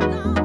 God.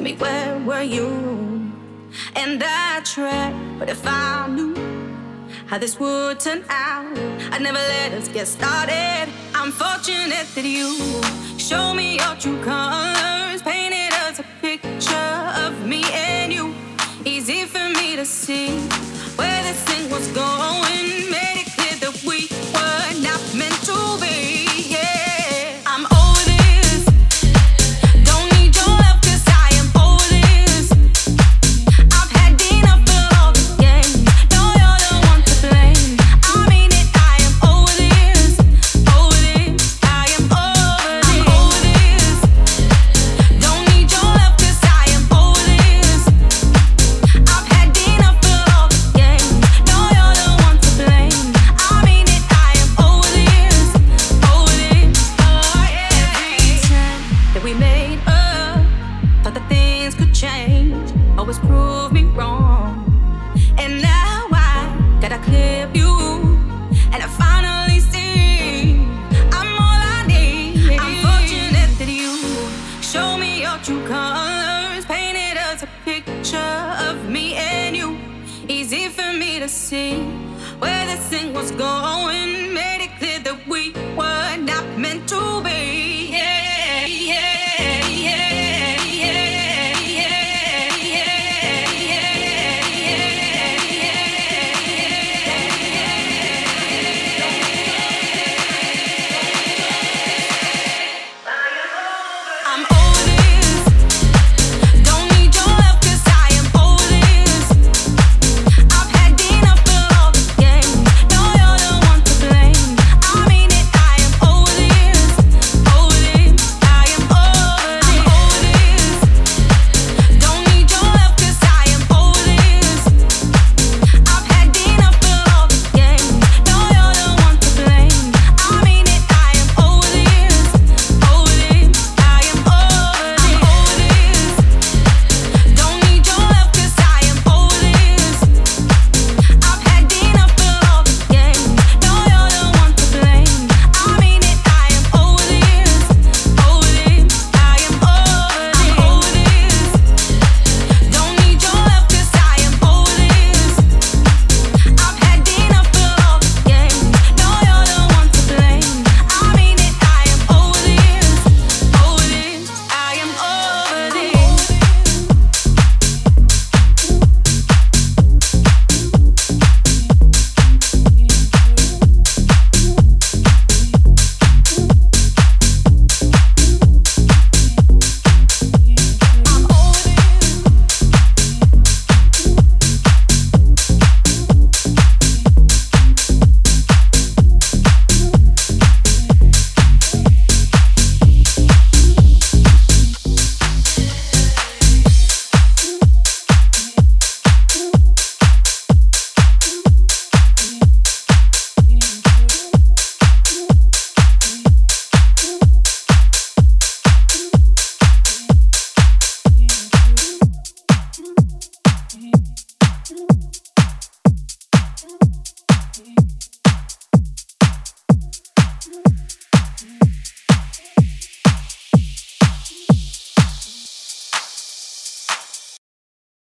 Tell me where were you? And I tried, but if I knew how this would turn out, I'd never let us get started. I'm fortunate that you showed me your true colors, painted us a picture of me and you. Easy for me to see where this thing was going.